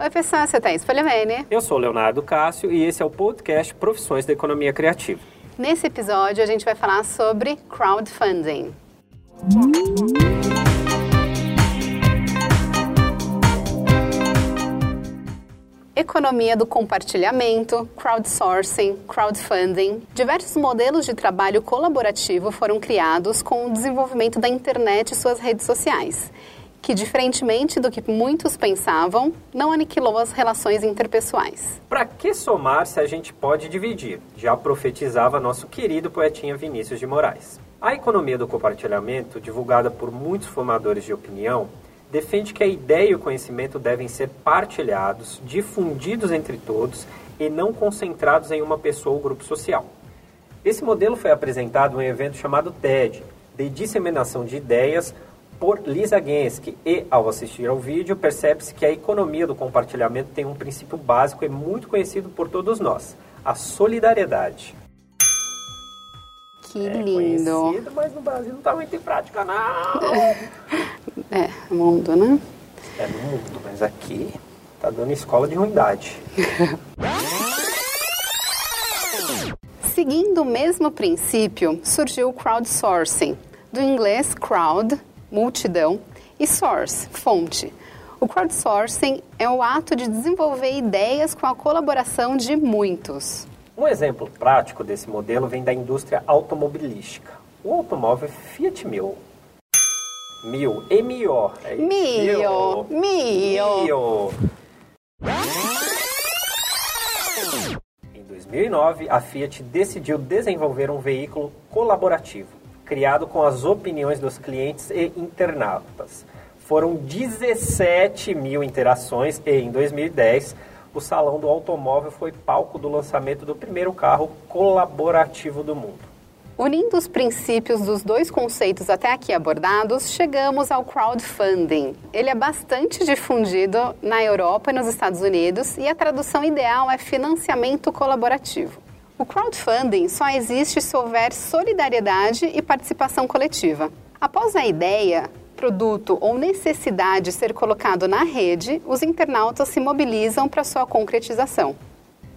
Oi, pessoal, você Thaís Folhamene. Eu sou Leonardo Cássio e esse é o podcast Profissões da Economia Criativa. Nesse episódio, a gente vai falar sobre crowdfunding. Economia do compartilhamento, crowdsourcing, crowdfunding. Diversos modelos de trabalho colaborativo foram criados com o desenvolvimento da internet e suas redes sociais, que, diferentemente do que muitos pensavam, não aniquilou as relações interpessoais. Para que somar se a gente pode dividir? Já profetizava nosso querido poetinha Vinícius de Moraes. A economia do compartilhamento, divulgada por muitos formadores de opinião, defende que a ideia e o conhecimento devem ser partilhados, difundidos entre todos e não concentrados em uma pessoa ou grupo social. Esse modelo foi apresentado em um evento chamado TED, de disseminação de ideias, por Lisa Gensky, e, ao assistir ao vídeo, percebe-se que a economia do compartilhamento tem um princípio básico e muito conhecido por todos nós, a solidariedade. Que é lindo! Conhecido, mas no Brasil não está muito em prática, não! É, mundo, né? É no mundo, mas aqui tá dando escola de ruindade. Seguindo o mesmo princípio, surgiu o crowdsourcing, do inglês crowd, multidão, e source, fonte. O crowdsourcing é o ato de desenvolver ideias com a colaboração de muitos. Um exemplo prático desse modelo vem da indústria automobilística. O automóvel Fiat Mil. Mil, M-I-O. É. Mio, mio. Mio. Em 2009, a Fiat decidiu desenvolver um veículo colaborativo, criado com as opiniões dos clientes e internautas. Foram 17 mil interações e, em 2010, o Salão do Automóvel foi palco do lançamento do primeiro carro colaborativo do mundo. Unindo os princípios dos dois conceitos até aqui abordados, chegamos ao crowdfunding. Ele é bastante difundido na Europa e nos Estados Unidos e a tradução ideal é financiamento colaborativo. O crowdfunding só existe se houver solidariedade e participação coletiva. Após a ideia, produto ou necessidade ser colocado na rede, os internautas se mobilizam para sua concretização.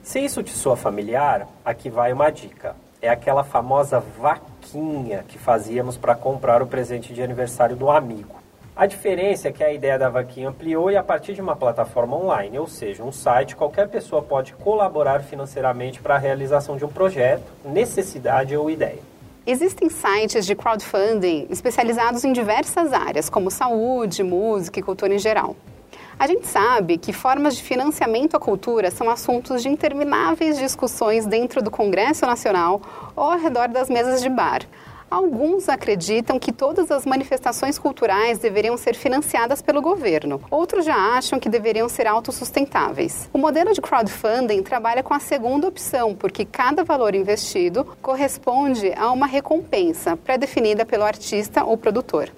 Se isso te soa familiar, aqui vai uma dica. É aquela famosa vaquinha que fazíamos para comprar o presente de aniversário do amigo. A diferença é que a ideia da vaquinha ampliou e a partir de uma plataforma online, ou seja, um site, qualquer pessoa pode colaborar financeiramente para a realização de um projeto, necessidade ou ideia. Existem sites de crowdfunding especializados em diversas áreas, como saúde, música e cultura em geral. A gente sabe que formas de financiamento à cultura são assuntos de intermináveis discussões dentro do Congresso Nacional ou ao redor das mesas de bar. Alguns acreditam que todas as manifestações culturais deveriam ser financiadas pelo governo. Outros já acham que deveriam ser autossustentáveis. O modelo de crowdfunding trabalha com a segunda opção, porque cada valor investido corresponde a uma recompensa pré-definida pelo artista ou produtor.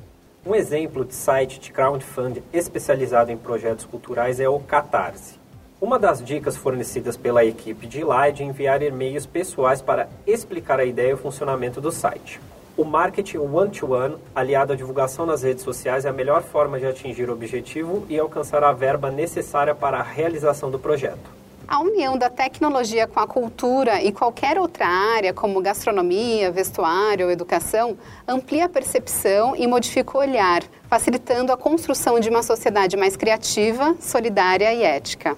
Um exemplo de site de crowdfunding especializado em projetos culturais é o Catarse. Uma das dicas fornecidas pela equipe de lá é de enviar e-mails pessoais para explicar a ideia e o funcionamento do site. O marketing one-to-one, aliado à divulgação nas redes sociais, é a melhor forma de atingir o objetivo e alcançar a verba necessária para a realização do projeto. A união da tecnologia com a cultura e qualquer outra área, como gastronomia, vestuário ou educação, amplia a percepção e modifica o olhar, facilitando a construção de uma sociedade mais criativa, solidária e ética.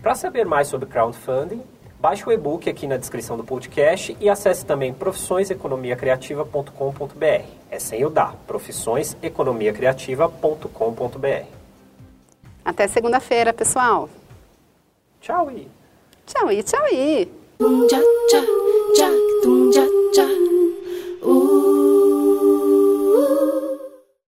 Para saber mais sobre crowdfunding, baixe o e-book aqui na descrição do podcast e acesse também profissõeseconomiacriativa.com.br. É sem o dá, profissõeseconomiacriativa.com.br. Até segunda-feira, pessoal! Ciao! Ciao! Ciao!